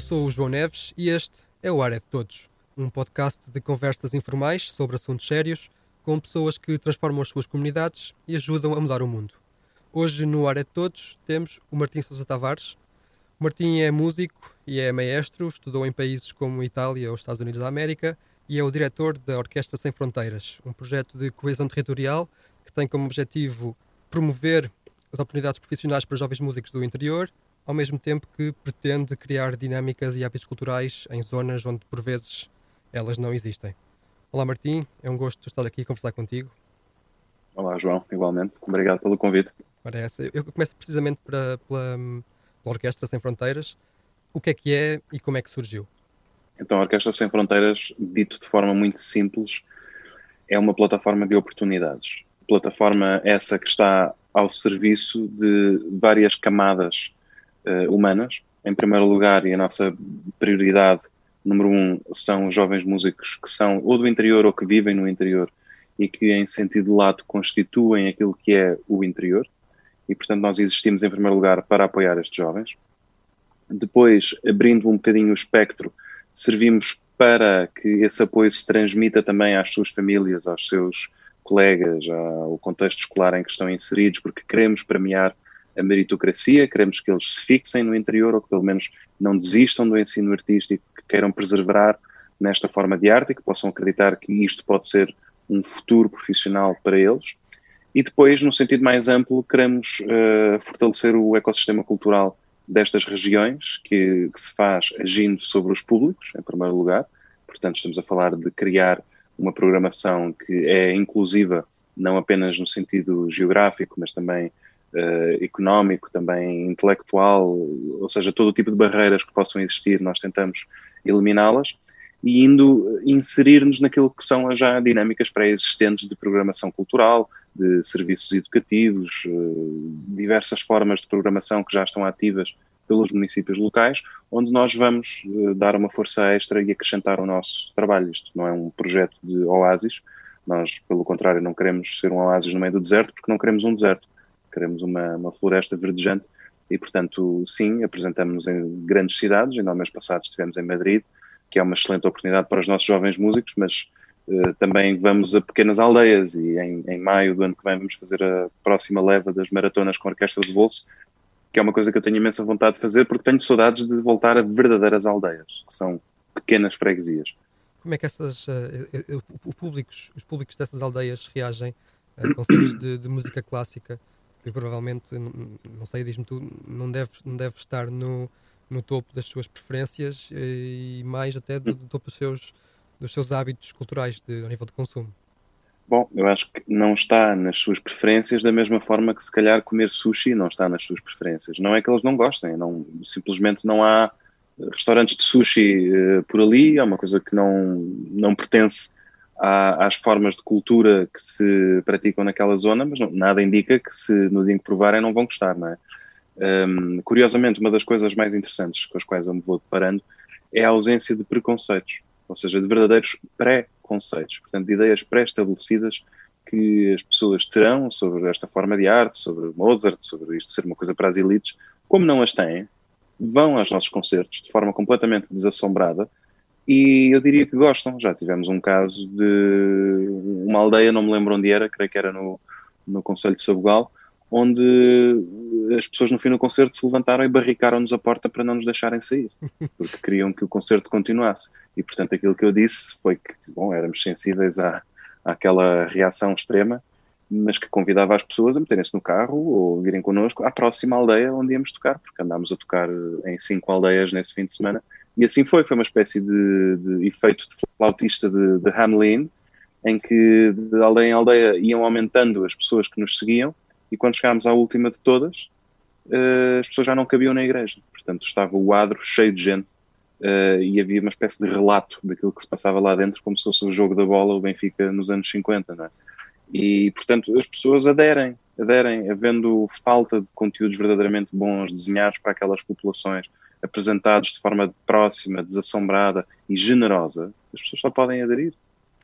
Eu sou o João Neves e este é o Ar de Todos, um podcast de conversas informais sobre assuntos sérios com pessoas que transformam as suas comunidades e ajudam a mudar o mundo. Hoje no Ar de Todos temos o Martim Sousa Tavares. O Martim é músico e é maestro, estudou em países como Itália ou Estados Unidos da América e é o diretor da Orquestra Sem Fronteiras, um projeto de coesão territorial que tem como objetivo promover as oportunidades profissionais para jovens músicos do interior, ao mesmo tempo que pretende criar dinâmicas e hábitos culturais em zonas onde, por vezes, elas não existem. Olá, Martim, é um gosto estar aqui a conversar contigo. Olá, João, igualmente. Obrigado pelo convite. Parece. Eu começo precisamente pela, pela, pela Orquestra Sem Fronteiras. O que é que é e como é que surgiu? Então, a Orquestra Sem Fronteiras, dito de forma muito simples, é uma plataforma de oportunidades. Plataforma essa que está ao serviço de várias camadas uh, humanas. Em primeiro lugar, e a nossa prioridade número um são os jovens músicos que são ou do interior ou que vivem no interior e que, em sentido lato, constituem aquilo que é o interior. E, portanto, nós existimos, em primeiro lugar, para apoiar estes jovens. Depois, abrindo um bocadinho o espectro, servimos para que esse apoio se transmita também às suas famílias, aos seus colegas, ao contexto escolar em que estão inseridos, porque queremos premiar a meritocracia, queremos que eles se fixem no interior ou que pelo menos não desistam do ensino artístico, que queiram preservar nesta forma de arte e que possam acreditar que isto pode ser um futuro profissional para eles. E depois, no sentido mais amplo, queremos uh, fortalecer o ecossistema cultural destas regiões, que, que se faz agindo sobre os públicos, em primeiro lugar. Portanto, estamos a falar de criar uma programação que é inclusiva, não apenas no sentido geográfico, mas também uh, económico, também intelectual, ou seja, todo o tipo de barreiras que possam existir, nós tentamos eliminá-las e indo inserir-nos naquilo que são já dinâmicas pré-existentes de programação cultural, de serviços educativos, uh, diversas formas de programação que já estão ativas pelos municípios locais, onde nós vamos dar uma força extra e acrescentar o nosso trabalho. Isto não é um projeto de oásis, nós, pelo contrário, não queremos ser um oásis no meio do deserto, porque não queremos um deserto, queremos uma, uma floresta verdejante e, portanto, sim, apresentamos-nos em grandes cidades, ainda no mês passado estivemos em Madrid, que é uma excelente oportunidade para os nossos jovens músicos, mas uh, também vamos a pequenas aldeias e em, em maio do ano que vem vamos fazer a próxima leva das maratonas com a Orquestra de Bolso, que é uma coisa que eu tenho imensa vontade de fazer porque tenho saudades de voltar a verdadeiras aldeias, que são pequenas freguesias. Como é que essas, uh, uh, públicos, os públicos dessas aldeias reagem a concertos de, de, música clássica, que provavelmente, não sei, diz-me tu, não deve, não deve estar no, no topo das suas preferências e mais até do, do topo dos seus, dos seus hábitos culturais de, a nível de consumo? Bom, eu acho que não está nas suas preferências da mesma forma que se calhar comer sushi não está nas suas preferências. Não é que eles não gostem, não, simplesmente não há restaurantes de sushi uh, por ali, é uma coisa que não, não pertence às formas de cultura que se praticam naquela zona, mas não, nada indica que se no dia em que provarem não vão gostar, não é? Um, curiosamente, uma das coisas mais interessantes com as quais eu me vou deparando é a ausência de preconceitos, ou seja, de verdadeiros pré conceitos, portanto, de ideias pré-estabelecidas que as pessoas terão sobre esta forma de arte, sobre Mozart, sobre isto ser uma coisa para as elites, como não as têm, vão aos nossos concertos de forma completamente desassombrada e eu diria que gostam. Já tivemos um caso de uma aldeia, não me lembro onde era, creio que era no, no Conselho de Sabugal, onde as pessoas no fim do concerto se levantaram e barricaram-nos a porta para não nos deixarem sair, porque queriam que o concerto continuasse. E portanto aquilo que eu disse foi que, bom, éramos sensíveis à, àquela reação extrema, mas que convidava as pessoas a meterem-se no carro ou virem connosco à próxima aldeia onde íamos tocar, porque andámos a tocar em cinco aldeias nesse fim de semana. E assim foi, foi uma espécie de, de efeito de flautista de, de Hamelin, em que de aldeia em aldeia iam aumentando as pessoas que nos seguiam e quando chegámos à última de todas, uh, as pessoas já não cabiam na igreja. Portanto, estava o adro cheio de gente uh, e havia uma espécie de relato daquilo que se passava lá dentro, como se fosse o jogo da bola, o Benfica nos anos 50, não é? E, portanto, as pessoas aderem, aderem, havendo falta de conteúdos verdadeiramente bons, desenhados para aquelas populações, apresentados de forma próxima, desassombrada e generosa, as pessoas só podem aderir.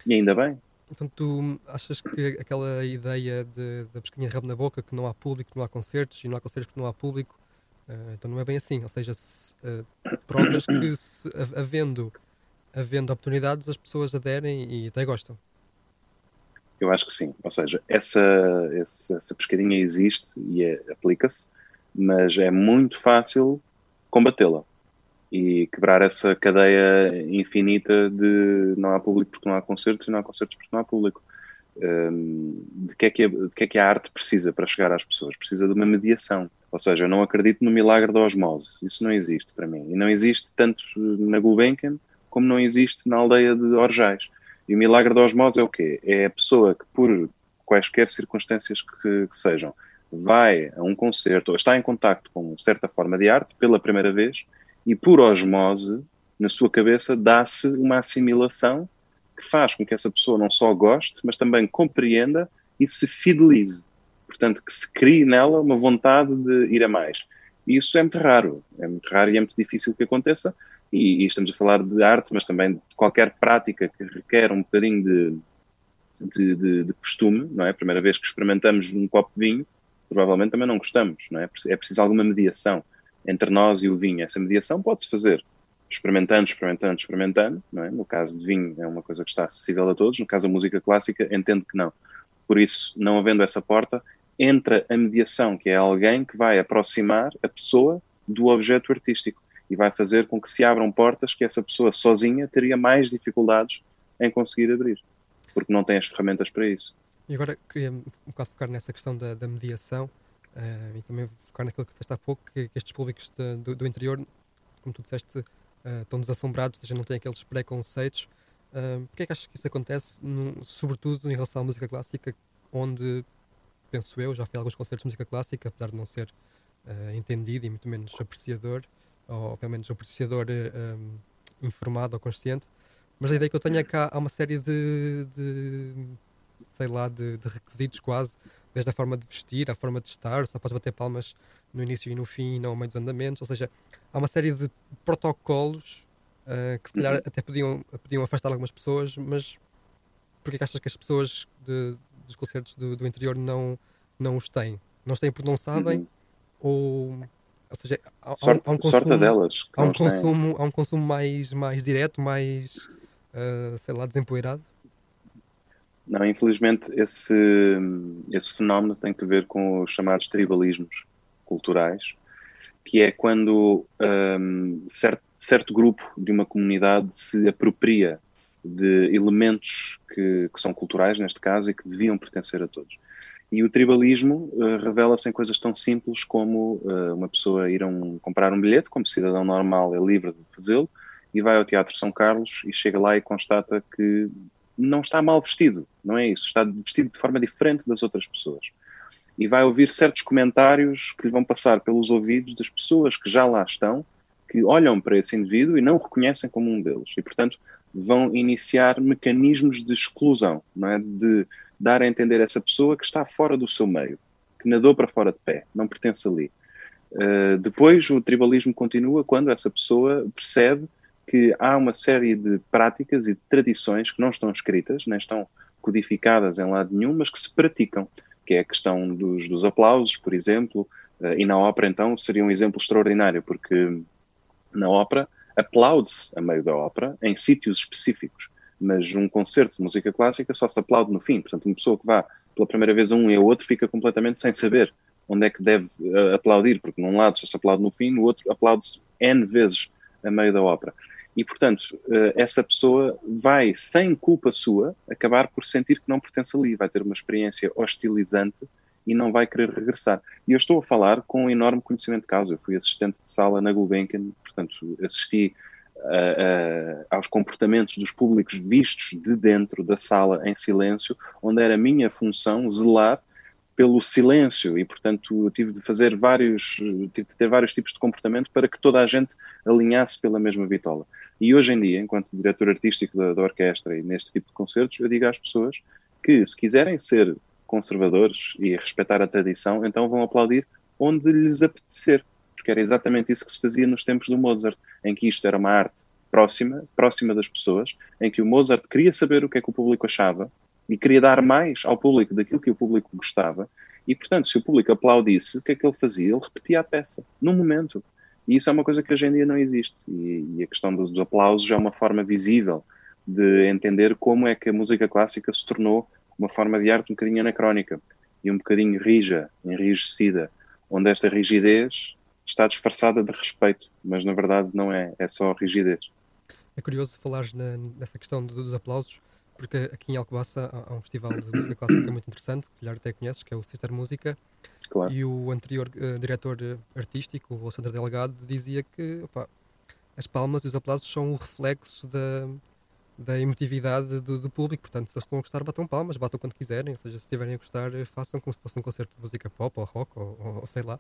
E ainda bem. Então tu achas que aquela ideia da pesquinha de rabo na boca, que não há público, não há concertos, e não há concertos porque não há público, Uh, então não é bem assim. Ou seja, se, uh, provas que se, havendo, havendo oportunidades as pessoas aderem e até gostam. Eu acho que sim. Ou seja, essa, essa, essa pescadinha existe e é, aplica-se, mas é muito fácil combatê-la e quebrar essa cadeia infinita de não há público porque não há concertos e não há concertos porque não há público. Um, de, que é que a, de que é que a arte precisa para chegar às pessoas? Precisa de uma mediação. Ou seja, eu não acredito no milagre da osmose. Isso não existe para mim. E não existe tanto na Gulbenkian como não existe na aldeia de Orjais. E o milagre da osmose é o quê? É a pessoa que, por quaisquer circunstâncias que, que sejam, vai a um concerto ou está em contacto com certa forma de arte pela primeira vez e por osmose, na sua cabeça, dá-se uma assimilação que faz com que essa pessoa não só goste, mas também compreenda e se fidelize. Portanto, que se crie nela uma vontade de ir a mais. E isso é muito raro, é muito raro e é muito difícil que aconteça. E, e estamos a falar de arte, mas também de qualquer prática que requer um bocadinho de, de, de, de costume, não é? A primeira vez que experimentamos um copo de vinho, provavelmente também não gostamos, não é? É preciso alguma mediação entre nós e o vinho. Essa mediação pode-se fazer experimentando, experimentando, experimentando. É? No caso de vinho, é uma coisa que está acessível a todos. No caso da música clássica, entendo que não. Por isso, não havendo essa porta, entra a mediação, que é alguém que vai aproximar a pessoa do objeto artístico e vai fazer com que se abram portas que essa pessoa sozinha teria mais dificuldades em conseguir abrir, porque não tem as ferramentas para isso. E agora queria um bocado focar nessa questão da, da mediação uh, e também focar naquilo que disseste há pouco, que, que estes públicos de, do, do, interior, como tu disseste, uh, estão desassombrados, seja, não têm aqueles preconceitos. Uh, Porquê é que achas que isso acontece, no, sobretudo em relação à música clássica, onde, penso eu, já fui a alguns concertos de música clássica, apesar de não ser uh, entendido e muito menos apreciador, ou pelo menos apreciador informado ou consciente, mas a ideia que eu tenho é que há, há uma série de, de sei lá, de, de, requisitos quase desde a forma de vestir, a forma de estar, só podes bater palmas no início e no fim e não ao meio dos andamentos, ou seja, há uma série de protocolos uh, que se calhar uhum. até podiam, podiam afastar algumas pessoas, mas porquê que achas que as pessoas de, dos concertos do, do, interior não, não os têm? Não os têm porque não sabem uhum. ou... Ou seja, há, sorte, há um consumo, delas. Há um consumo, há um consumo mais, mais direto, mais, uh, sei lá, desempoeirado? Não, infelizmente esse, esse fenómeno tem que ver com os chamados tribalismos culturais, que é quando um, certo, certo grupo de uma comunidade se apropria de elementos que, que, são culturais, neste caso, e que deviam pertencer a todos. E o tribalismo uh, revela-se em coisas tão simples como uh, uma pessoa ir um, comprar um bilhete, como cidadão normal é livre de fazê-lo, e vai ao Teatro São Carlos e chega lá e constata que não está mal vestido, não é isso, está vestido de forma diferente das outras pessoas. E vai ouvir certos comentários que lhe vão passar pelos ouvidos das pessoas que já lá estão, que olham para esse indivíduo e não o reconhecem como um deles. E, portanto, vão iniciar mecanismos de exclusão, não é? de dar a entender a essa pessoa que está fora do seu meio, que nadou para fora de pé, não pertence ali. Uh, depois, o tribalismo continua quando essa pessoa percebe que há uma série de práticas e de tradições que não estão escritas, nem estão codificadas em lado nenhum, mas que se praticam, que é a questão dos, dos aplausos, por exemplo, eh, e na ópera, então, seria um exemplo extraordinário, porque na ópera aplaude-se a meio da ópera em sítios específicos, mas um concerto de música clássica só se aplaude no fim. Portanto, uma pessoa que vá pela primeira vez a um e a outro fica completamente sem saber onde é que deve uh, aplaudir, porque num lado só se aplaude no fim, no outro aplaude-se N vezes a meio da ópera. E, portanto, eh, essa pessoa vai, sem culpa sua, acabar por sentir que não pertence ali, vai ter uma experiência hostilizante e não vai querer regressar. E eu estou a falar com um enorme conhecimento de caso. Eu fui assistente de sala na Gulbenkian, portanto, assisti uh, uh, aos comportamentos dos públicos vistos de dentro da sala em silêncio, onde era minha função zelar pelo silêncio e, portanto, tive de fazer vários, tive de ter vários tipos de comportamento para que toda a gente alinhasse pela mesma vitola. E hoje em dia, enquanto diretor artístico da, da orquestra e neste tipo de concertos, eu digo às pessoas que, se quiserem ser conservadores e respeitar a tradição, então vão aplaudir onde lhes apetecer, porque era exatamente isso que se fazia nos tempos do Mozart, em que isto era uma arte próxima, próxima das pessoas, em que o Mozart queria saber o que é que o público achava e queria dar mais ao público daquilo que o público gostava, E, portanto, se o público aplaudisse, o que é que ele fazia? Ele repetia a peça, no momento. E isso é uma coisa que hoje em dia não existe. E, e a questão dos, aplausos é uma forma visível de entender como é que a música clássica se tornou uma forma de arte um bocadinho anacrónica e um bocadinho rija, enrijecida, onde esta rigidez está disfarçada de respeito, mas na verdade não é, é só rigidez. É curioso falares na, nessa questão dos aplausos, porque aqui em Alcobaça há, um festival de música clássica muito interessante, que se calhar até conheces, que é o Sister Música, claro. e o anterior uh, diretor artístico, o Alexandre Delgado, dizia que opa, as palmas e os aplausos são o reflexo da, da emotividade do, do, público, portanto, se eles estão a gostar, batam palmas, batam quando quiserem, ou seja, se estiverem a gostar, façam como se fosse um concerto de música pop ou rock ou, ou, sei lá.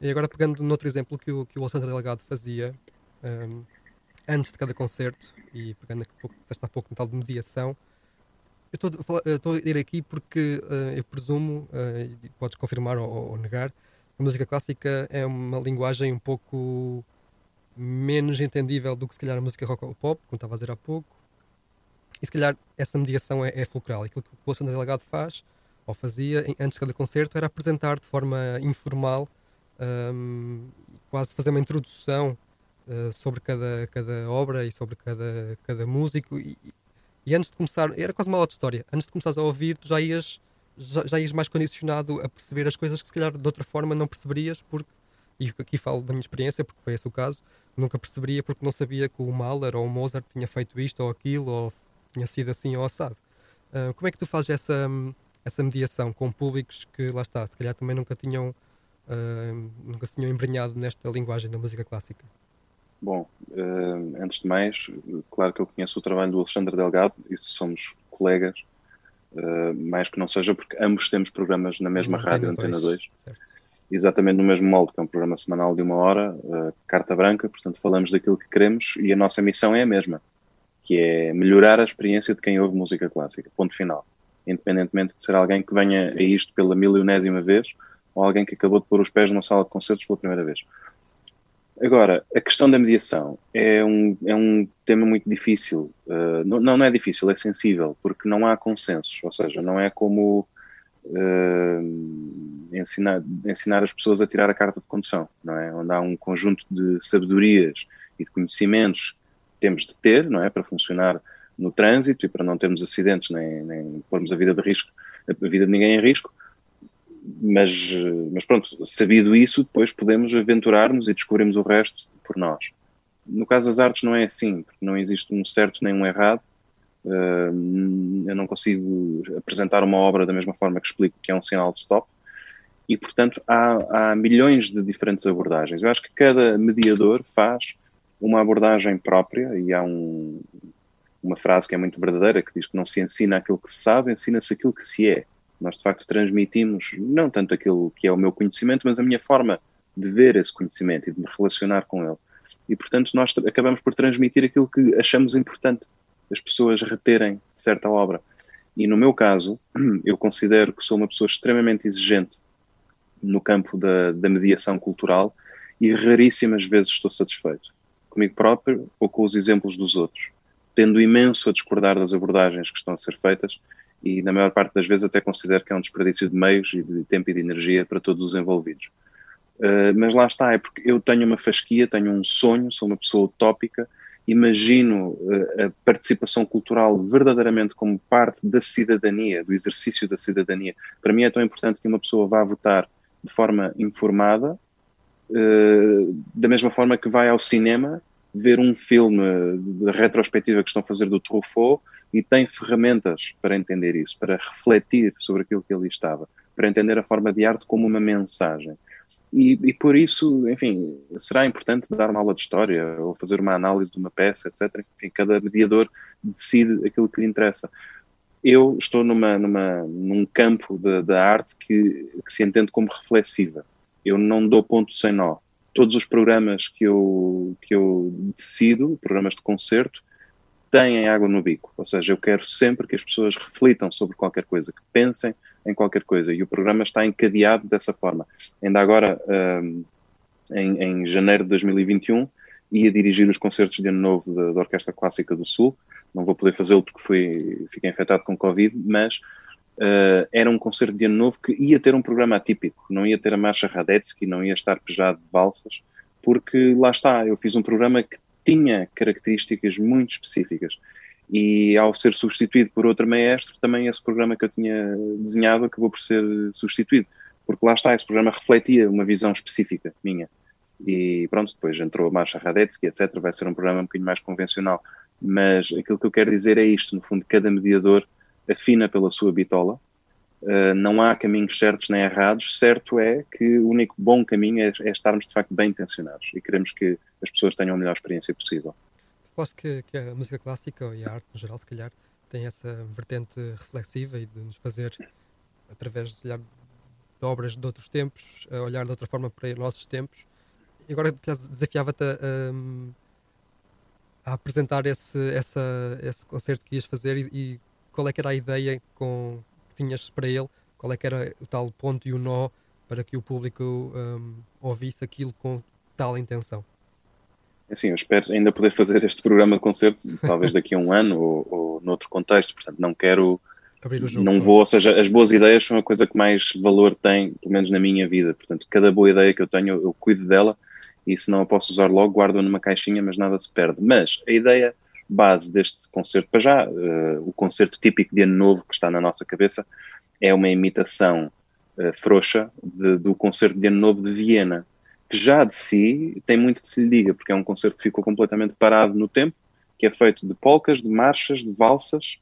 E agora pegando noutro exemplo que o, que o Alexandre Delgado fazia, um, antes de cada concerto, e pegando aqui pouco, há pouco no tal de mediação, eu estou a ir aqui porque uh, eu presumo, uh, podes confirmar ou, ou, negar, a música clássica é uma linguagem um pouco menos entendível do que se calhar a música rock ou pop, como estava a dizer há pouco, e se calhar essa mediação é, é fulcral. Aquilo que o Alexandre Delegado faz, ou fazia, antes de cada concerto, era apresentar de forma informal, um, quase fazer uma introdução uh, sobre cada, cada obra e sobre cada, cada músico. E, e antes de começar, era quase uma de história. Antes de começares a ouvir, tu já ias, já, já ias mais condicionado a perceber as coisas que se calhar de outra forma não perceberias, porque, e aqui falo da minha experiência, porque foi esse o caso, nunca perceberia porque não sabia que o Mahler ou o Mozart tinha feito isto ou aquilo, ou tinha sido assim ou assado. Uh, como é que tu fazes essa, essa mediação com públicos que, lá está, se calhar também nunca tinham, uh, nunca se tinham embrenhado nesta linguagem da música clássica? Bom, uh, antes de mais, claro que eu conheço o trabalho do Alexandre Delgado, e somos colegas, uh, mais que não seja porque ambos temos programas na mesma rádio, Antena 2, exatamente no mesmo molde, que é um programa semanal de uma hora, uh, carta branca, portanto falamos daquilo que queremos e a nossa missão é a mesma, que é melhorar a experiência de quem ouve música clássica, ponto final. Independentemente de ser alguém que venha a isto pela milionésima vez ou alguém que acabou de pôr os pés numa sala de concertos pela primeira vez. Agora, a questão da mediação é um, é um tema muito difícil. Uh, não, não é difícil, é sensível, porque não há consensos. Ou seja, não é como uh, ensinar, ensinar as pessoas a tirar a carta de condução, não é? Onde há um conjunto de sabedorias e de conhecimentos que temos de ter, não é? Para funcionar no trânsito e para não termos acidentes nem, nem pormos a vida de risco, a vida de ninguém em risco mas, mas pronto, sabido isso, depois podemos aventurar-nos e descobrimos o resto por nós. No caso das artes não é assim, porque não existe um certo nem um errado. Uh, eu não consigo apresentar uma obra da mesma forma que explico que é um sinal de stop. E, portanto, há, há milhões de diferentes abordagens. Eu acho que cada mediador faz uma abordagem própria e há um, uma frase que é muito verdadeira que diz que não se ensina aquilo que se sabe, ensina-se aquilo que se é. Nós, de facto, transmitimos não tanto aquilo que é o meu conhecimento, mas a minha forma de ver esse conhecimento e de me relacionar com ele. E, portanto, nós acabamos por transmitir aquilo que achamos importante as pessoas reterem certa obra. E no meu caso, eu considero que sou uma pessoa extremamente exigente no campo da, da mediação cultural e raríssimas vezes estou satisfeito comigo próprio ou com os exemplos dos outros, tendo imenso a discordar das abordagens que estão a ser feitas e na maior parte das vezes até considero que é um desperdício de meios e de tempo e de energia para todos os envolvidos. Uh, mas lá está, é porque eu tenho uma fasquia, tenho um sonho, sou uma pessoa utópica, imagino uh, a participação cultural verdadeiramente como parte da cidadania, do exercício da cidadania. Para mim é tão importante que uma pessoa vá votar de forma informada, uh, da mesma forma que vai ao cinema ver um filme de retrospectiva que estão a fazer do Truffaut e tem ferramentas para entender isso, para refletir sobre aquilo que ali estava, para entender a forma de arte como uma mensagem. E, e, por isso, enfim, será importante dar uma aula de história ou fazer uma análise de uma peça, etc. Enfim, cada mediador decide aquilo que lhe interessa. Eu estou numa, numa, num campo da arte que, que se entende como reflexiva. Eu não dou ponto sem nó todos os programas que eu, que eu decido, programas de concerto, têm água no bico. Ou seja, eu quero sempre que as pessoas reflitam sobre qualquer coisa, que pensem em qualquer coisa. E o programa está encadeado dessa forma. Ainda agora, um, em, em, janeiro de 2021, ia dirigir os concertos de ano novo da, da Orquestra Clássica do Sul. Não vou poder fazê-lo porque fui, fiquei infectado com Covid, mas uh, era um concerto de ano novo que ia ter um programa atípico, não ia ter a marcha Radetzky, não ia estar pejado de valsas, porque lá está, eu fiz um programa que tinha características muito específicas. E ao ser substituído por outro maestro, também esse programa que eu tinha desenhado acabou por ser substituído. Porque lá está, esse programa refletia uma visão específica minha. E pronto, depois entrou a marcha Radetzky, etc. Vai ser um programa um bocadinho mais convencional. Mas aquilo que eu quero dizer é isto: no fundo, cada mediador afina pela sua bitola. Uh, não há caminhos certos nem errados. Certo é que o único bom caminho é, é, estarmos de facto bem intencionados e queremos que as pessoas tenham a melhor experiência possível. Suposto que, que a música clássica e a arte no geral, se calhar, tem essa vertente reflexiva e de nos fazer, através de, olhar de obras de outros tempos, olhar de outra forma para os nossos tempos. E agora desafiava-te a, a, a, apresentar esse, essa, esse concerto que ias fazer e, e qual é que era a ideia com, tinhas para ele, qual é que era o tal ponto e o nó para que o público um, ouvisse aquilo com tal intenção? Assim, eu espero ainda poder fazer este programa de concerto, talvez daqui a um ano ou, ou noutro contexto, portanto não quero, jogo, não vou, ou seja, as boas ideias são a coisa que mais valor tem, pelo menos na minha vida, portanto cada boa ideia que eu tenho eu, cuido dela e se não a posso usar logo guardo numa caixinha, mas nada se perde. Mas a ideia base deste concerto, para já, uh, o concerto típico de Ano Novo que está na nossa cabeça é uma imitação uh, frouxa de, do concerto de Ano Novo de Viena, que já de si tem muito que se lhe diga, porque é um concerto que ficou completamente parado no tempo, que é feito de polcas, de marchas, de valsas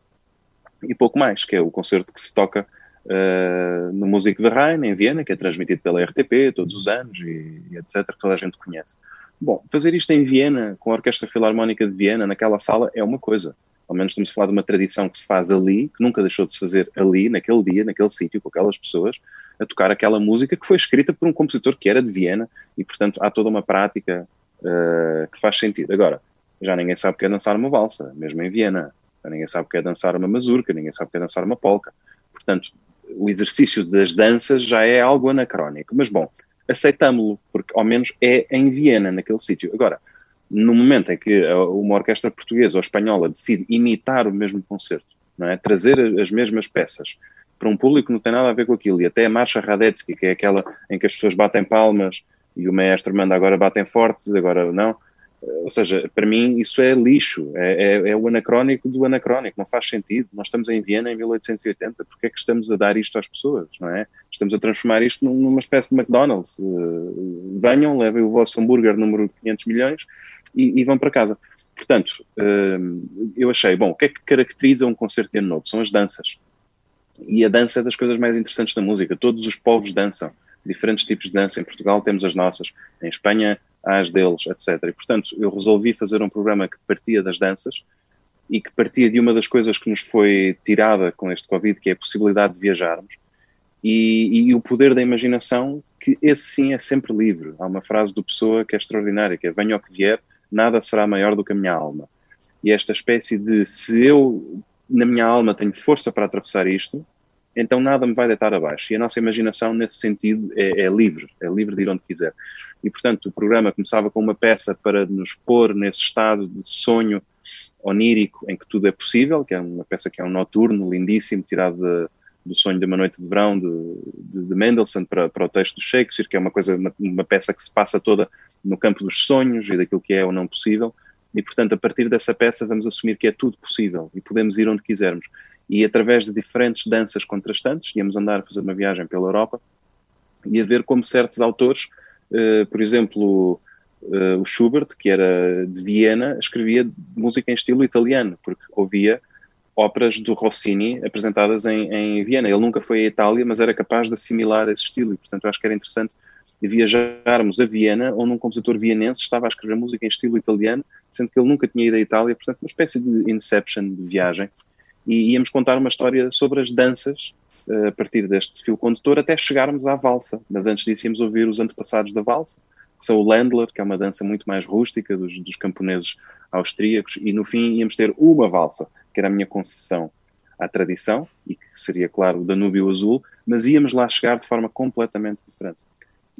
e pouco mais, que é o concerto que se toca uh, no Músico de Rhein, em Viena, que é transmitido pela RTP todos os anos e, e etc., que toda a gente conhece. Bom, fazer isto em Viena, com a Orquestra Filarmónica de Viena, naquela sala, é uma coisa. Ao menos estamos a falar de uma tradição que se faz ali, que nunca deixou de se fazer ali, naquele dia, naquele sítio, com aquelas pessoas, a tocar aquela música que foi escrita por um compositor que era de Viena e, portanto, há toda uma prática uh, que faz sentido. Agora, já ninguém sabe o que é dançar uma valsa, mesmo em Viena. Já ninguém sabe o que é dançar uma mazurca, ninguém sabe o que é dançar uma polca. Portanto, o exercício das danças já é algo anacrónico. Mas, bom, aceitámo-lo, porque ao menos é em Viena, naquele sítio. Agora, no momento em que uma orquestra portuguesa ou espanhola decide imitar o mesmo concerto, é? trazer as mesmas peças para um público que não tem nada a ver com aquilo, e até a marcha Radetzky, que é aquela em que as pessoas batem palmas e o maestro manda agora batem fortes, agora não, ou seja, para mim isso é lixo, é, é, é, o anacrónico do anacrónico, não faz sentido. Nós estamos em Viena em 1880, porque é que estamos a dar isto às pessoas, não é? Estamos a transformar isto numa espécie de McDonald's. Uh, venham, levem o vosso hambúrguer número 500 milhões e, e vão para casa. Portanto, uh, eu achei, bom, o que é que caracteriza um concerto de ano novo? São as danças. E a dança é das coisas mais interessantes da música. Todos os povos dançam diferentes tipos de dança. Em Portugal temos as nossas, em Espanha às deles, etc. E, portanto, eu resolvi fazer um programa que partia das danças e que partia de uma das coisas que nos foi tirada com este Covid, que é a possibilidade de viajarmos e, e, o poder da imaginação, que esse sim é sempre livre. Há uma frase do Pessoa que é extraordinária, que é venha o que vier, nada será maior do que a minha alma. E esta espécie de, se eu, na minha alma, tenho força para atravessar isto, então nada me vai deitar abaixo. E a nossa imaginação, nesse sentido, é, é, livre, é livre de ir onde quiser. E, portanto, o programa começava com uma peça para nos pôr nesse estado de sonho onírico em que tudo é possível, que é uma peça que é um noturno lindíssimo, tirado de, do sonho de uma noite de verão de, de, de Mendelssohn para, para, o texto do Shakespeare, que é uma coisa, uma, uma peça que se passa toda no campo dos sonhos e daquilo que é ou não possível. E, portanto, a partir dessa peça vamos assumir que é tudo possível e podemos ir onde quisermos e através de diferentes danças contrastantes, íamos andar a fazer uma viagem pela Europa e a ver como certos autores, uh, por exemplo, uh, o Schubert, que era de Viena, escrevia música em estilo italiano, porque ouvia óperas do Rossini apresentadas em, em Viena. Ele nunca foi à Itália, mas era capaz de assimilar esse estilo e, portanto, acho que era interessante viajarmos a Viena, onde um compositor vienense estava a escrever música em estilo italiano, sendo que ele nunca tinha ido à Itália, portanto, uma espécie de inception de viagem e íamos contar uma história sobre as danças uh, a partir deste fio condutor até chegarmos à valsa. Mas antes disso íamos ouvir os antepassados da valsa, que são o Landler, que é uma dança muito mais rústica dos, dos camponeses austríacos, e no fim íamos ter uma valsa, que era a minha concessão à tradição, e que seria, claro, o Danúbio Azul, mas íamos lá chegar de forma completamente diferente.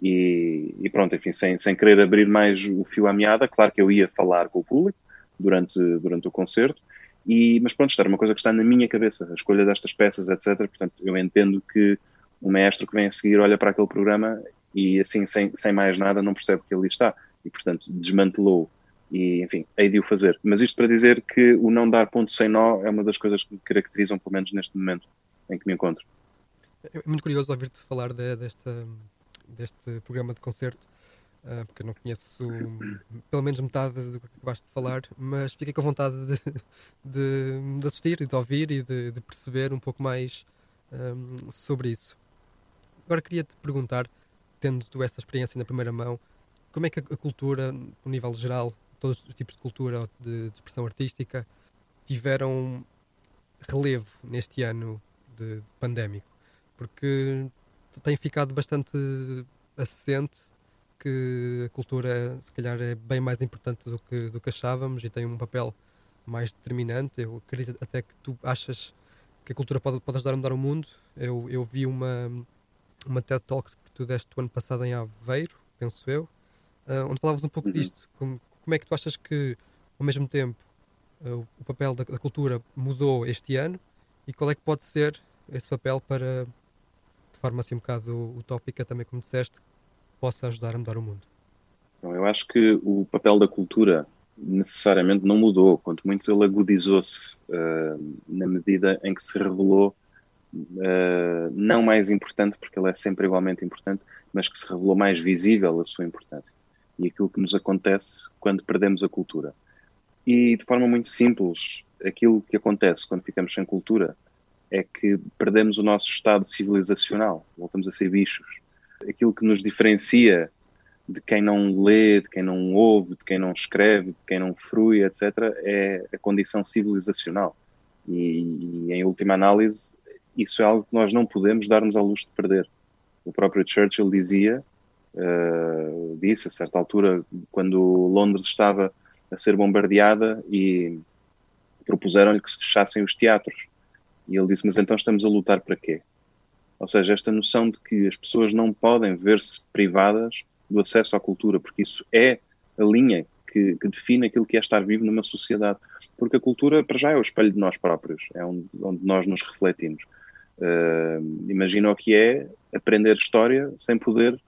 E, e, pronto, enfim, sem, sem querer abrir mais o fio à meada, claro que eu ia falar com o público durante, durante o concerto, E, mas pronto, isto era uma coisa que está na minha cabeça, a escolha destas peças, etc. Portanto, eu entendo que o maestro que vem a seguir olha para aquele programa e assim, sem, sem mais nada, não percebe que ali está. E, portanto, desmantelou e, enfim, hei de o fazer. Mas isto para dizer que o não dar ponto sem nó é uma das coisas que me caracterizam, pelo menos neste momento em que me encontro. É muito curioso ouvir-te falar de, desta, deste programa de concerto, uh, porque eu não conheço pelo menos metade do que acabaste de falar, mas fiquei com vontade de, de, de assistir de ouvir e de, de perceber um pouco mais um, sobre isso. Agora queria te perguntar, tendo tu esta experiência na primeira mão, como é que a cultura, no nível geral, todos os tipos de cultura de, de expressão artística, tiveram relevo neste ano de, de pandémico? Porque tem ficado bastante assente que a cultura, se calhar, é bem mais importante do que, do que achávamos e tem um papel mais determinante. Eu acredito até que tu achas que a cultura pode, pode ajudar a mudar o mundo. Eu, eu vi uma, uma TED Talk que tu deste o ano passado em Aveiro, penso eu, uh, onde falavas um pouco uhum. disto. Como, como é que tu achas que, ao mesmo tempo, uh, o papel da, da, cultura mudou este ano e qual é que pode ser esse papel para, de forma assim um bocado utópica, também como disseste, possa ajudar a mudar o mundo? Eu acho que o papel da cultura necessariamente não mudou, quanto muito ele agudizou-se uh, na medida em que se revelou uh, não mais importante, porque ele é sempre igualmente importante, mas que se revelou mais visível a sua importância e aquilo que nos acontece quando perdemos a cultura. E de forma muito simples, aquilo que acontece quando ficamos sem cultura é que perdemos o nosso estado civilizacional, voltamos a ser bichos. Aquilo que nos diferencia de quem não lê, de quem não ouve, de quem não escreve, de quem não frui, etc., é a condição civilizacional. E, e, em última análise, isso é algo que nós não podemos dar-nos ao luxo de perder. O próprio Churchill dizia, uh, disse a certa altura, quando Londres estava a ser bombardeada e propuseram-lhe que se fechassem os teatros. E ele disse: Mas então estamos a lutar para quê? Ou seja, esta noção de que as pessoas não podem ver-se privadas do acesso à cultura, porque isso é a linha que, que, define aquilo que é estar vivo numa sociedade. Porque a cultura, para já, é o espelho de nós próprios, é onde, onde nós nos refletimos. Uh, imagina o que é aprender história sem poder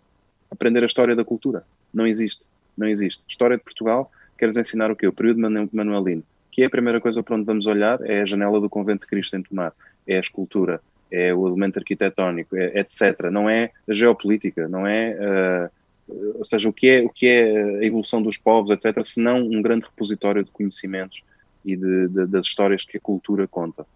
aprender a história da cultura. Não existe. Não existe. História de Portugal, queres ensinar o quê? O período manuelino. Que é a primeira coisa para onde vamos olhar? É a janela do Convento de Cristo em Tomar. É a escultura. É o elemento arquitetónico, é, etc. Não é a geopolítica, não é... Uh, ou seja, o que, é, o que é a evolução dos povos, etc., se não um grande repositório de conhecimentos e de, de, das histórias que a cultura conta.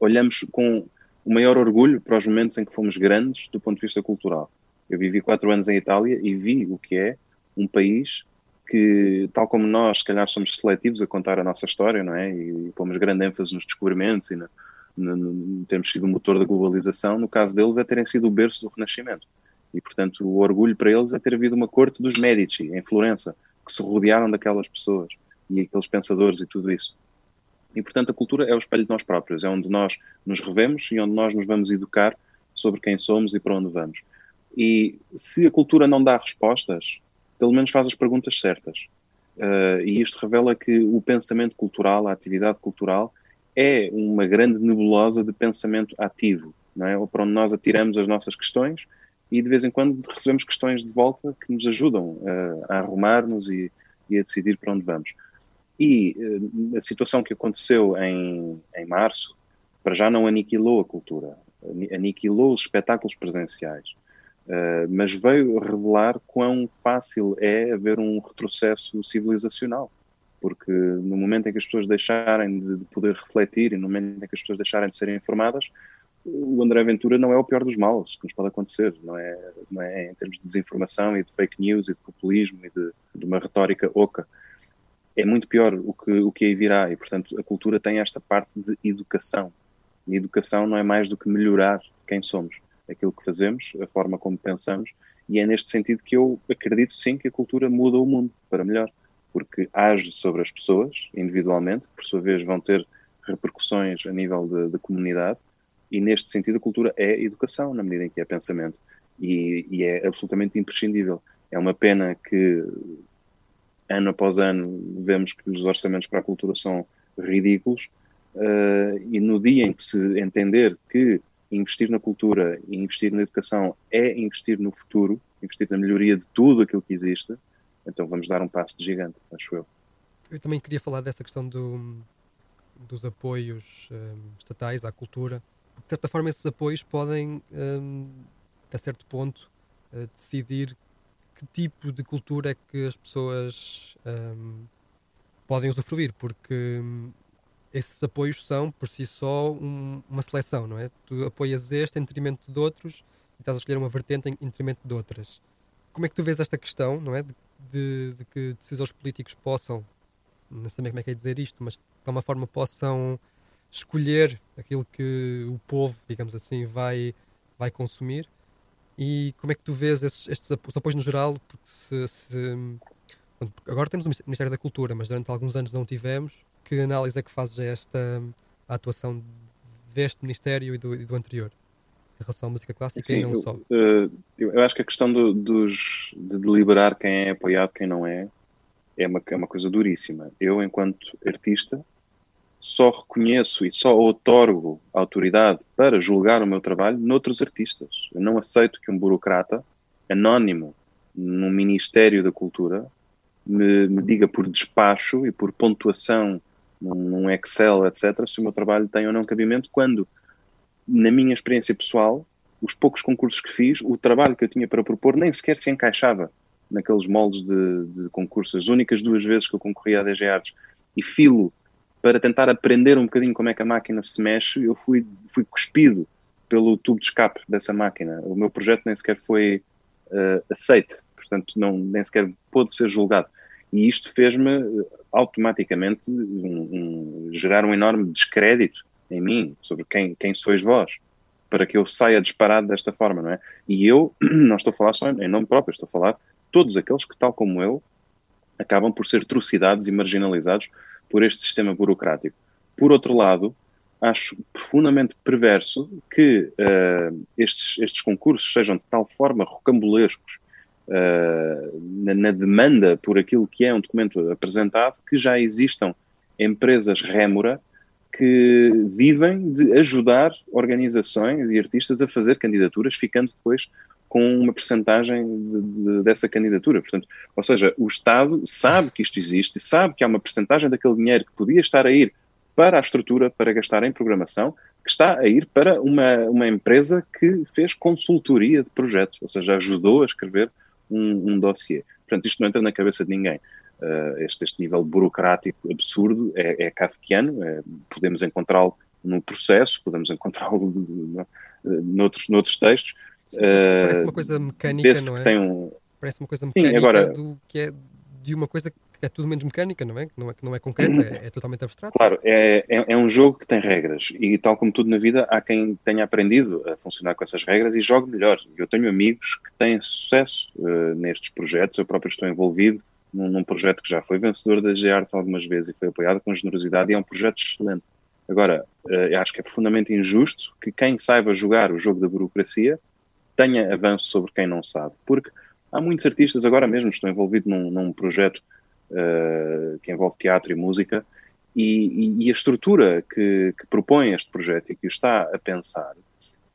Olhamos com o maior orgulho para os momentos em que fomos grandes do ponto de vista cultural. Eu vivi quatro anos em Itália e vi o que é um país que, tal como nós, se calhar somos seletivos a contar a nossa história, não é? E, pomos grande ênfase nos descobrimentos e no, termos sido o motor da globalização, no caso deles é terem sido o berço do Renascimento. E, portanto, o orgulho para eles é ter havido uma corte dos Medici, em Florença, que se rodearam daquelas pessoas e aqueles pensadores e tudo isso. E, portanto, a cultura é o espelho de nós próprios, é onde nós nos revemos e onde nós nos vamos educar sobre quem somos e para onde vamos. E se a cultura não dá respostas, pelo menos faz as perguntas certas. Uh, e isto revela que o pensamento cultural, a atividade cultural, é uma grande nebulosa de pensamento ativo, não é? Ou para onde nós atiramos as nossas questões e de vez em quando recebemos questões de volta que nos ajudam uh, a arrumar-nos e, e, a decidir para onde vamos. E uh, a situação que aconteceu em, em março, para já não aniquilou a cultura, aniquilou os espetáculos presenciais, uh, mas veio revelar quão fácil é haver um retrocesso civilizacional. Porque no momento em que as pessoas deixarem de poder refletir e no momento em que as pessoas deixarem de serem informadas, o André Ventura não é o pior dos males que nos pode acontecer, não é, não é em termos de desinformação e de fake news e de populismo e de, de uma retórica oca. É muito pior o que, o que aí virá e, portanto, a cultura tem esta parte de educação. E educação não é mais do que melhorar quem somos, aquilo que fazemos, a forma como pensamos, e é neste sentido que eu acredito sim que a cultura muda o mundo para melhor, porque age sobre as pessoas individualmente, que por sua vez vão ter repercussões a nível da comunidade, e neste sentido, a cultura é educação, na medida em que é pensamento. E, e, é absolutamente imprescindível. É uma pena que, ano após ano, vemos que os orçamentos para a cultura são ridículos, uh, e no dia em que se entender que investir na cultura e investir na educação é investir no futuro, investir na melhoria de tudo aquilo que existe, então vamos dar um passo de gigante, acho eu. Eu também queria falar dessa questão do, dos apoios um, estatais à cultura, de certa forma esses apoios podem, um, a certo ponto, uh, decidir que tipo de cultura é que as pessoas um, podem usufruir, porque hum, esses apoios são, por si só, um, uma seleção, não é? Tu apoias este em detrimento de outros e estás a escolher uma vertente em, detrimento de outras. Como é que tu vês esta questão, não é? De, de, de que decisores políticos possam, não sei como é que é dizer isto, mas de alguma forma possam escolher aquilo que o povo, digamos assim, vai, vai consumir. E como é que tu vês estes os apoios no geral? Porque se, se, agora temos o Ministério da Cultura, mas durante alguns anos não tivemos que análise é que fazes a esta a atuação deste Ministério e do, e do anterior? Relação à música clássica Sim, e não eu, só? Uh, eu acho que a questão do, dos, de deliberar quem é apoiado quem não é é uma, é uma coisa duríssima. Eu, enquanto artista, só reconheço e só otorgo autoridade para julgar o meu trabalho noutros artistas. Eu não aceito que um burocrata anónimo num Ministério da Cultura me, me diga por despacho e por pontuação num Excel, etc., se o meu trabalho tem ou não cabimento, quando, na minha experiência pessoal, os poucos concursos que fiz, o trabalho que eu tinha para propor nem sequer se encaixava naqueles moldes de, de concursos. As únicas duas vezes que eu concorri à DG Artes e filo para tentar aprender um bocadinho como é que a máquina se mexe, eu fui, fui cuspido pelo tubo de escape dessa máquina. O meu projeto nem sequer foi uh, aceite, portanto, não, nem sequer pôde ser julgado. E isto fez-me automaticamente um, um, gerar um enorme descrédito em mim sobre quem, quem sois vós, para que eu saia disparado desta forma, não é? E eu não estou a falar só em nome próprio, estou a falar todos aqueles que, tal como eu, acabam por ser trucidados e marginalizados por este sistema burocrático. Por outro lado, acho profundamente perverso que uh, estes, estes concursos sejam de tal forma rocambolescos uh, na, na, demanda por aquilo que é um documento apresentado, que já existam empresas rémora que vivem de ajudar organizações e artistas a fazer candidaturas, ficando depois com uma percentagem de, de, dessa candidatura. Portanto, ou seja, o Estado sabe que isto existe, sabe que há uma percentagem daquele dinheiro que podia estar a ir para a estrutura, para gastar em programação, que está a ir para uma, uma empresa que fez consultoria de projetos, ou seja, ajudou a escrever um, um dossiê. Portanto, isto não entra na cabeça de ninguém. Uh, este, este, nível burocrático absurdo é, é kafkiano, é, podemos encontrá-lo no processo, podemos encontrá-lo noutros, noutros textos. Parece uma eh, coisa mecânica, não é? Um... Parece uma coisa mecânica Sim, agora... do, que é de uma coisa que é tudo menos mecânica, não é? Que não é, que não é concreta, é, é totalmente abstrato. Claro, é, é, é, um jogo que tem regras e, tal como tudo na vida, há quem tenha aprendido a funcionar com essas regras e jogue melhor. Eu tenho amigos que têm sucesso uh, nestes projetos, eu próprio estou envolvido num, num projeto que já foi vencedor da G-Arts algumas vezes e foi apoiado com generosidade e é um projeto excelente. Agora, uh, acho que é profundamente injusto que quem saiba jogar o jogo da burocracia tenha avanço sobre quem não sabe, porque há muitos artistas, agora mesmo estou envolvido num, num projeto uh, que envolve teatro e música, e, e, e a estrutura que, que, propõe este projeto e que está a pensar,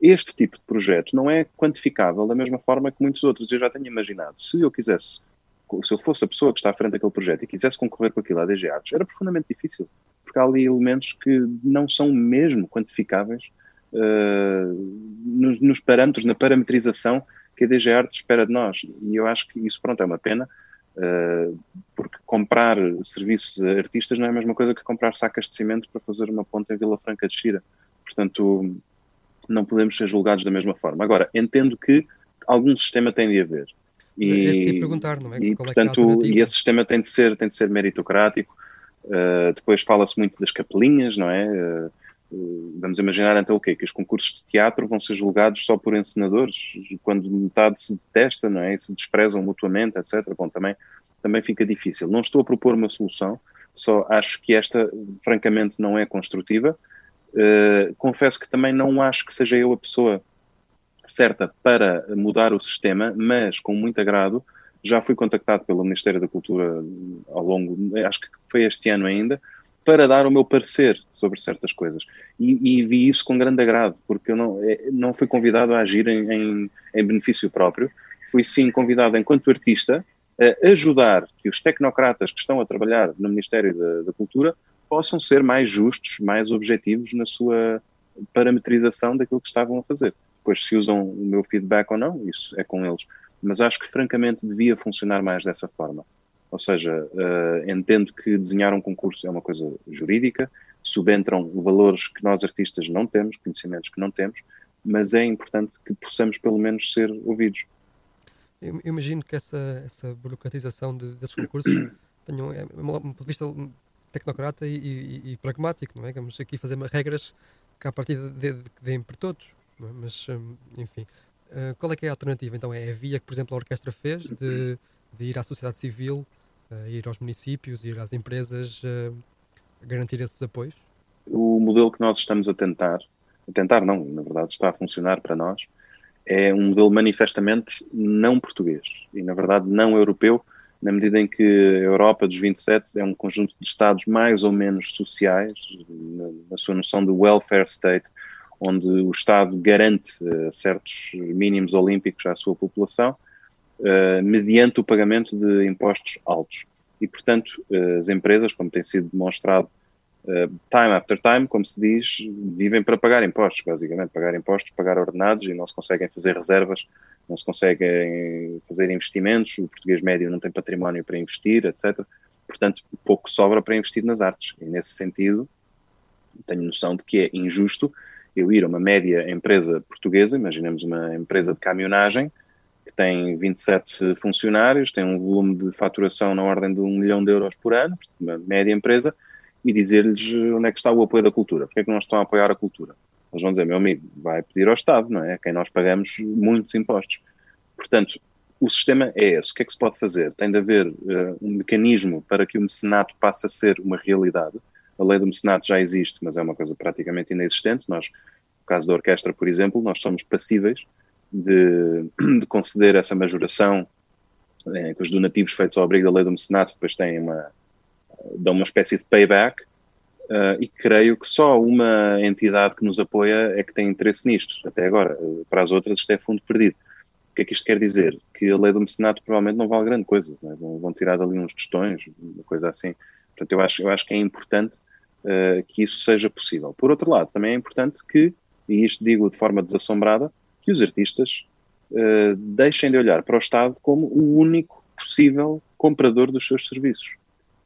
este tipo de projeto não é quantificável da mesma forma que muitos outros. Eu já tenho imaginado, se eu quisesse, se eu fosse a pessoa que está à frente daquele projeto e quisesse concorrer com aquilo à DG Artes, era profundamente difícil, porque há ali elementos que não são mesmo quantificáveis uh, nos, nos parâmetros, na parametrização que a DG Artes espera de nós. E eu acho que isso, pronto, é uma pena, Uh, porque comprar serviços a artistas não é a mesma coisa que comprar sacas de cimento para fazer uma ponta em Vila Franca de Xira. Portanto, não podemos ser julgados da mesma forma. Agora, entendo que algum sistema tem de haver. E, perguntar, não é? E, Qual é é portanto, é e esse sistema tem de ser, tem de ser meritocrático. Uh, depois fala-se muito das capelinhas, não é? Uh, vamos imaginar então o quê? Que os concursos de teatro vão ser julgados só por encenadores, quando metade se detesta, não é? E se desprezam mutuamente, etc. Bom, também, também fica difícil. Não estou a propor uma solução, só acho que esta, francamente, não é construtiva. Uh, confesso que também não acho que seja eu a pessoa certa para mudar o sistema, mas com muito agrado já fui contactado pelo Ministério da Cultura ao longo, acho que foi este ano ainda, para dar o meu parecer sobre certas coisas. E, e vi isso com grande agrado, porque eu não, é, não fui convidado a agir em, em, em benefício próprio, fui sim convidado enquanto artista a ajudar que os tecnocratas que estão a trabalhar no Ministério da, da Cultura possam ser mais justos, mais objetivos na sua parametrização daquilo que estavam a fazer. Depois, se usam o meu feedback ou não, isso é com eles. Mas acho que, francamente, devia funcionar mais dessa forma. Ou seja, uh, entendo que desenhar um concurso é uma coisa jurídica, subentram valores que nós artistas não temos, conhecimentos que não temos, mas é importante que possamos pelo menos ser ouvidos. Eu imagino que essa, essa burocratização de, desses concursos tenha um, é, um ponto de vista tecnocrata e, e, e, pragmático, não é? Vamos aqui fazer regras que a partir de, de, deem para todos, é? Mas hum, enfim. Uh, qual é que é a alternativa? Então é a via que, por exemplo, a orquestra fez de, de ir à sociedade civil, uh, ir aos municípios, ir às empresas, uh, garantir esses apoios? O modelo que nós estamos a tentar, a tentar não, na verdade está a funcionar para nós, é um modelo manifestamente não português e, na verdade, não europeu, na medida em que a Europa dos 27 é um conjunto de Estados mais ou menos sociais, na, na sua noção de welfare state, onde o Estado garante uh, certos mínimos olímpicos à sua população, uh, mediante o pagamento de impostos altos. E, portanto, uh, as empresas, como tem sido demonstrado time after time, como se diz, vivem para pagar impostos, basicamente, pagar impostos, pagar ordenados e não se conseguem fazer reservas não se conseguem fazer investimentos, o português médio não tem património para investir, etc. Portanto, pouco sobra para investir nas artes. E nesse sentido, tenho noção de que é injusto eu ir a uma média empresa portuguesa, imaginemos uma empresa de caminhonagem, que tem 27 funcionários, tem um volume de faturação na ordem de um milhão de euros por ano, uma média empresa, e dizer-lhes onde é que está o apoio da cultura, porque é que não estão a apoiar a cultura. Eles vão dizer, meu amigo, vai pedir ao Estado, não é? A quem nós pagamos muitos impostos. Portanto, o sistema é esse. O que é que se pode fazer? Tem de haver uh, um mecanismo para que o mecenato passe a ser uma realidade. A lei do mecenato já existe, mas é uma coisa praticamente inexistente. Nós, no caso da orquestra, por exemplo, nós somos passíveis de, de conceder essa majoração, eh, que os donativos feitos ao abrigo da lei do mecenato depois têm uma, dão uma espécie de payback, Uh, e creio que só uma entidade que nos apoia é que tem interesse nisto, até agora. Para as outras, isto é fundo perdido. O que é que isto quer dizer? Que a lei do mecenato provavelmente não vale grande coisa, é? vão, vão, tirar dali uns tostões, uma coisa assim. Portanto, eu acho, eu acho que é importante uh, que isso seja possível. Por outro lado, também é importante que, e isto digo de forma desassombrada, que os artistas deixem de olhar para o Estado como o único possível comprador dos seus serviços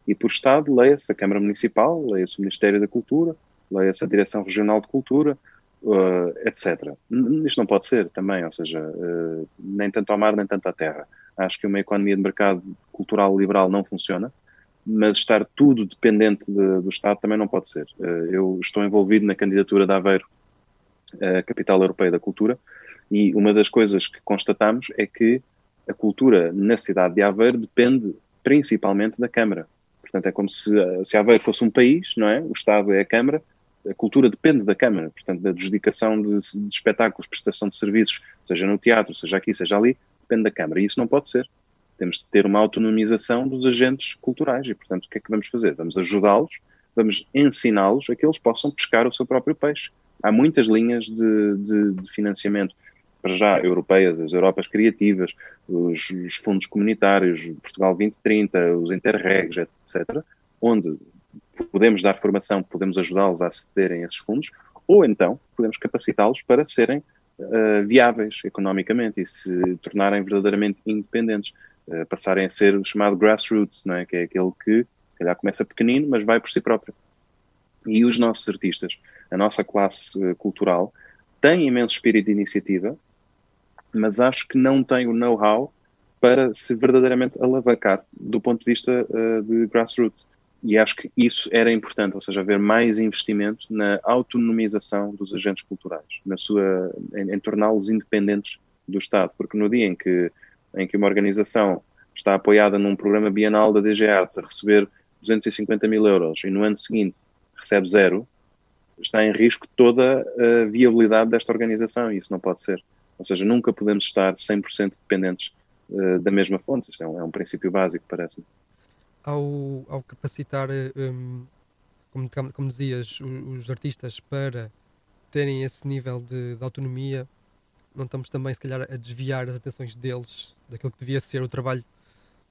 e por Estado, leia-se a Câmara Municipal, leia-se o Ministério da Cultura, leia-se a Direção Regional de Cultura, uh, etc. Isto não pode ser também, ou seja, uh, nem tanto ao mar, nem tanto à terra. Acho que uma economia de mercado cultural liberal não funciona, mas estar tudo dependente de, do Estado também não pode ser. Uh, eu estou envolvido na candidatura de Aveiro à Capital Europeia da Cultura e uma das coisas que constatamos é que a cultura na cidade de Aveiro depende principalmente da Câmara. Portanto, é como se, se Aveiro fosse um país, não é? O Estado é a Câmara, a cultura depende da Câmara, portanto, da adjudicação de, de, espetáculos, prestação de serviços, seja no teatro, seja aqui, seja ali, depende da Câmara. E isso não pode ser. Temos de ter uma autonomização dos agentes culturais e, portanto, o que é que vamos fazer? Vamos ajudá-los, vamos ensiná-los a que eles possam pescar o seu próprio peixe. Há muitas linhas de, de, de financiamento para já europeias, as Europas criativas, os, os, fundos comunitários, Portugal 2030, os Interregs, etc., onde podemos dar formação, podemos ajudá-los a acederem a esses fundos, ou então podemos capacitá-los para serem uh, viáveis economicamente e se tornarem verdadeiramente independentes, uh, passarem a ser o chamado grassroots, não é? que é aquele que se calhar começa pequenino, mas vai por si próprio. E os nossos artistas, a nossa classe uh, cultural, tem imenso espírito de iniciativa, mas acho que não tem o know-how para se verdadeiramente alavancar do ponto de vista uh, de grassroots. E acho que isso era importante, ou seja, haver mais investimento na autonomização dos agentes culturais, na sua, em, em torná-los independentes do Estado, porque no dia em que, em que uma organização está apoiada num programa bienal da DG Arts a receber 250 mil euros e no ano seguinte recebe zero, está em risco toda a viabilidade desta organização e isso não pode ser. Ou seja, nunca podemos estar 100% dependentes uh, da mesma fonte. Isso é um, é um princípio básico, parece-me. Ao, ao, capacitar um, como, como dizias, os, os, artistas para terem esse nível de, de, autonomia, não estamos também, se calhar, a desviar as atenções deles daquilo que devia ser o trabalho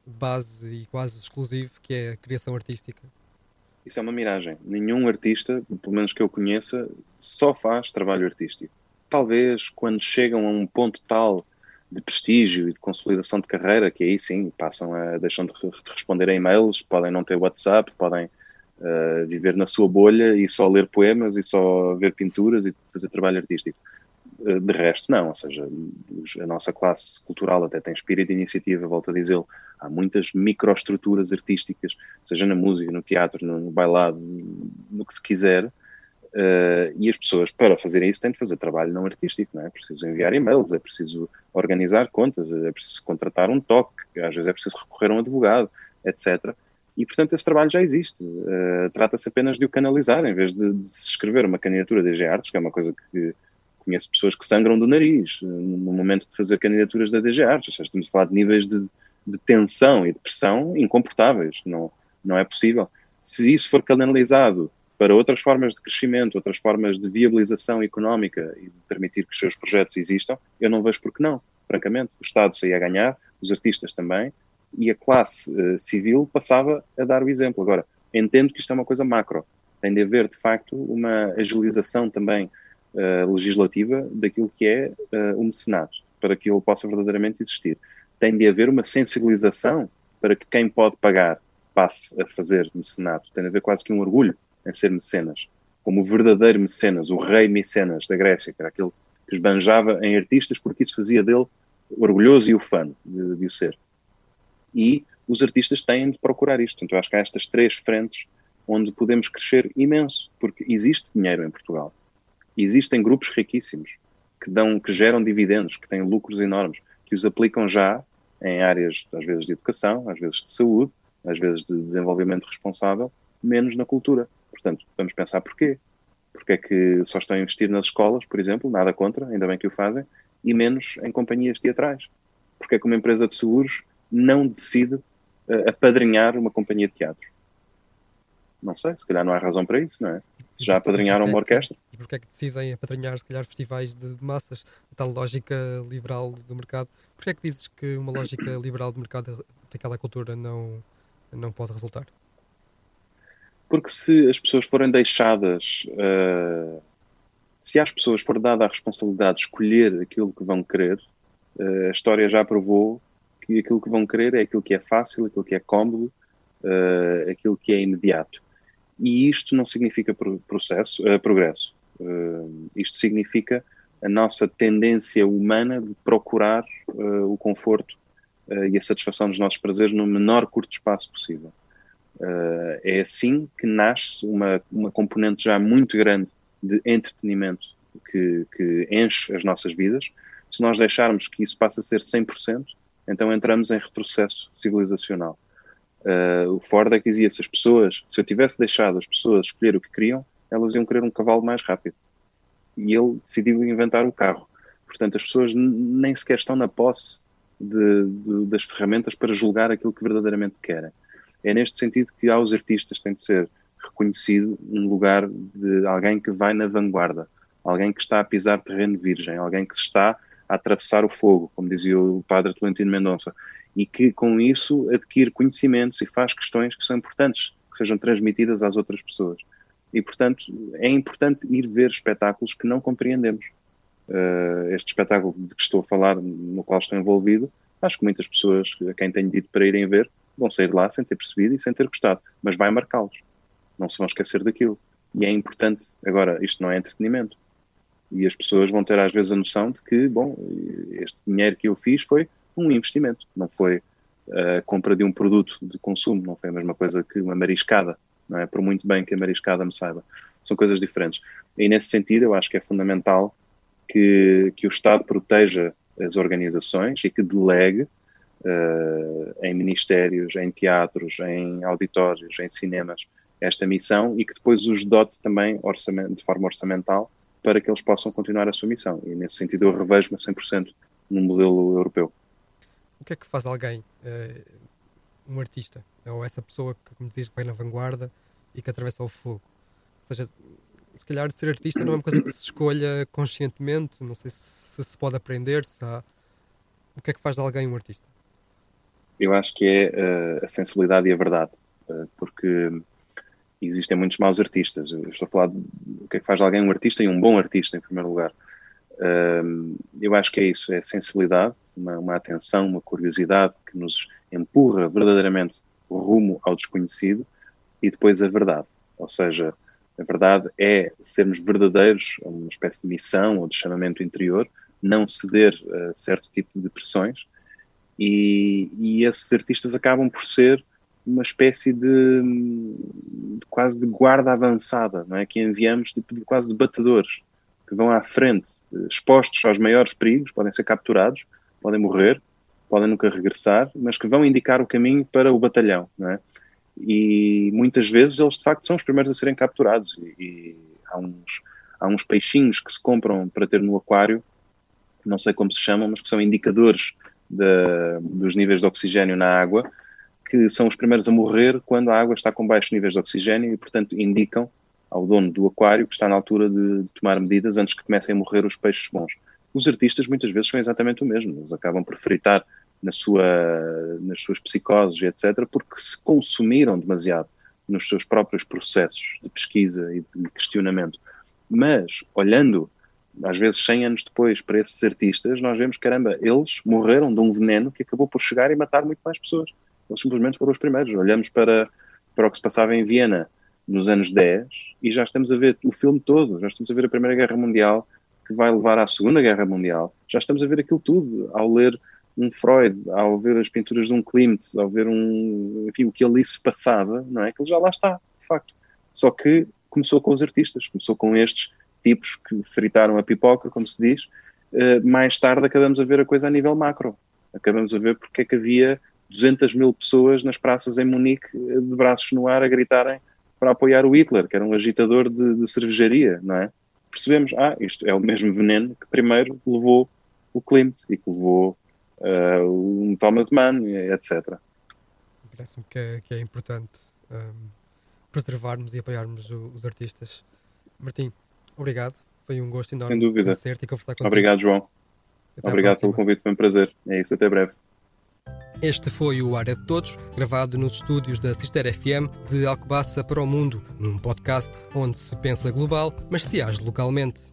base e quase exclusivo, que é a criação artística? Isso é uma miragem. Nenhum artista, pelo menos que eu conheça, só faz trabalho artístico. Talvez quando chegam a um ponto tal de prestígio e de consolidação de carreira, que aí sim passam a deixam de, responder a e-mails, podem não ter WhatsApp, podem uh, viver na sua bolha e só ler poemas e só ver pinturas e fazer trabalho artístico. Uh, de resto, não, ou seja, a nossa classe cultural até tem espírito de iniciativa, volto a dizê-lo, há muitas microestruturas artísticas, seja na música, no teatro, no, bailado, no que se quiser, Uh, e as pessoas, para fazerem isso, têm de fazer trabalho não artístico, não é? É preciso enviar e-mails, é preciso organizar contas, é preciso contratar um toque, às vezes é preciso recorrer a um advogado, etc. E, portanto, esse trabalho já existe. Uh, Trata-se apenas de o canalizar, em vez de, de, se escrever uma candidatura da DG Artes, que é uma coisa que conheço pessoas que sangram do nariz uh, no momento de fazer candidaturas da DG Artes. Estamos a falar de níveis de, de tensão e de pressão incomportáveis. Não, não é possível. Se isso for canalizado para outras formas de crescimento, outras formas de viabilização económica e permitir que os seus projetos existam, eu não vejo por que não, francamente. O Estado saía a ganhar, os artistas também, e a classe uh, civil passava a dar o exemplo. Agora, entendo que isto é uma coisa macro. Tem de haver, de facto, uma agilização também uh, legislativa daquilo que é uh, o mecenato, para que ele possa verdadeiramente existir. Tem de haver uma sensibilização para que quem pode pagar passe a fazer mecenato. Tem de haver quase que um orgulho em ser mecenas, como o verdadeiro mecenas, o rei mecenas da Grécia, que era aquele que esbanjava em artistas porque isso fazia dele orgulhoso e ufano de, de o ser. E os artistas têm de procurar isto. Então, acho que há estas três frentes onde podemos crescer imenso, porque existe dinheiro em Portugal. Existem grupos riquíssimos que dão, que geram dividendos, que têm lucros enormes, que os aplicam já em áreas, às vezes, de educação, às vezes de saúde, às vezes de desenvolvimento responsável, menos na cultura. Portanto, vamos pensar porquê. Porque é que só estão a investir nas escolas, por exemplo, nada contra, ainda bem que o fazem, e menos em companhias teatrais. Porque é que uma empresa de seguros não decide uh, apadrinhar uma companhia de teatro? Não sei, se calhar não há razão para isso, não é? Se já apadrinharam uma orquestra. E porquê é que decidem apadrinhar, se calhar, festivais de, de massas? A tal lógica liberal do mercado. Porquê é que dizes que uma lógica liberal do mercado daquela cultura não, não pode resultar? Porque se as pessoas forem deixadas, uh, se às pessoas for dada a responsabilidade de escolher aquilo que vão querer, uh, a história já provou que aquilo que vão querer é aquilo que é fácil, aquilo que é cómodo, uh, aquilo que é imediato. E isto não significa processo, progresso. Isto significa a nossa tendência humana de procurar o conforto e a satisfação dos nossos prazeres no menor curto espaço possível. Uh, é assim que nasce uma, uma componente já muito grande de entretenimento que, que enche as nossas vidas. Se nós deixarmos que isso passe a ser 100%, então entramos em retrocesso civilizacional. Uh, o Ford é que dizia: se as pessoas, se eu tivesse deixado as pessoas escolher o que queriam, elas iam querer um cavalo mais rápido. E ele decidiu inventar o carro. Portanto, as pessoas nem sequer estão na posse de, de, das ferramentas para julgar aquilo que verdadeiramente querem. É neste sentido que aos artistas tem de ser reconhecido um lugar de alguém que vai na vanguarda, alguém que está a pisar terreno virgem, alguém que está a atravessar o fogo, como dizia o padre Tolentino Mendonça, e que com isso adquire conhecimentos e faz questões que são importantes, que sejam transmitidas às outras pessoas. E, portanto, é importante ir ver espetáculos que não compreendemos. Uh, este espetáculo de que estou a falar, no qual estou envolvido, acho que muitas pessoas, a quem tenho dito para irem ver, vão sair de lá sem ter percebido e sem ter gostado, mas vai marcá-los. Não se vão esquecer daquilo. E é importante. Agora, isto não é entretenimento. E as pessoas vão ter às vezes a noção de que, bom, este dinheiro que eu fiz foi um investimento, não foi a compra de um produto de consumo, não foi a mesma coisa que uma mariscada, é? Por muito bem que a mariscada me saiba. São coisas diferentes. E nesse sentido, eu acho que é fundamental que, que o Estado proteja as organizações e que delegue uh, em ministérios, em teatros, em auditórios, em cinemas, esta missão e que depois os dote também de forma orçamental para que eles possam continuar a sua missão. E nesse sentido eu revejo-me a 100% no modelo europeu. O que é que faz alguém, uh, um artista, ou essa pessoa que, como diz, vai na vanguarda e que atravessa o fogo? seja, se calhar ser artista não é uma coisa que se escolha conscientemente, não sei se se pode aprender, se há... O que é que faz de alguém um artista? Eu acho que é uh, a sensibilidade e a verdade, uh, porque existem muitos maus artistas. Eu estou a falar do que é que faz de alguém um artista e um bom artista, em primeiro lugar. Eu acho que é isso, é sensibilidade, uma, uma atenção, uma curiosidade que nos empurra verdadeiramente rumo ao desconhecido e depois a verdade. Ou seja, a verdade é sermos verdadeiros, uma espécie de missão ou de chamamento interior, não ceder a certo tipo de pressões. E, e esses artistas acabam por ser uma espécie de, de, quase de guarda avançada, não é? Que enviamos tipo, de quase de batedores que vão à frente, expostos aos maiores perigos, podem ser capturados, podem morrer, podem nunca regressar, mas que vão indicar o caminho para o batalhão, não é? E muitas vezes eles de facto são os primeiros a serem capturados e, e há uns há uns peixinhos que se compram para ter no aquário, não sei como se chamam, mas que são indicadores de, dos níveis de oxigênio na água, que são os primeiros a morrer quando a água está com baixos níveis de oxigênio e, portanto, indicam ao dono do aquário que está na altura de, de tomar medidas antes que comecem a morrer os peixes bons. Os artistas muitas vezes são exatamente o mesmo, eles acabam por fritar na sua, nas suas psicoses etc., porque se consumiram demasiado nos seus próprios processos de pesquisa e de questionamento. Mas, olhando, às vezes 100 anos depois, para esses artistas, nós vemos, caramba, eles morreram de um veneno que acabou por chegar e matar muito mais pessoas. Eles simplesmente foram os primeiros. Olhamos para, para o que se passava em Viena nos anos 10 e já estamos a ver o filme todo, já estamos a ver a Primeira Guerra Mundial, que vai levar à Segunda Guerra Mundial, já estamos a ver aquilo tudo ao ler um Freud, ao ver as pinturas de um Klimt, ao ver um, enfim, o que ali se passava, não é? Aquilo já lá está, de facto. Só que começou com os artistas, começou com estes tipos que fritaram a pipoca, como se diz. Uh, mais tarde acabamos a ver a coisa a nível macro. Acabamos a ver porque é que havia 200 mil pessoas nas praças em Munique, eh, de braços no ar, a gritarem para apoiar o Hitler, que era um agitador de, de cervejaria, não é? Percebemos, ah, isto é o mesmo veneno que primeiro levou o Klimt e que levou uh, um Thomas Mann, etc. Parece-me que, é, que, é importante um, preservarmos e apoiarmos o, os artistas. Martim, obrigado. Foi um gosto enorme Sem dúvida. e conversar contigo. Obrigado, João. Até obrigado pelo convite, foi um prazer. É isso, até breve. Este foi o Área de Todos, gravado nos estúdios da Sister FM de Alcobaça para o Mundo, num podcast onde se pensa global, mas se age localmente.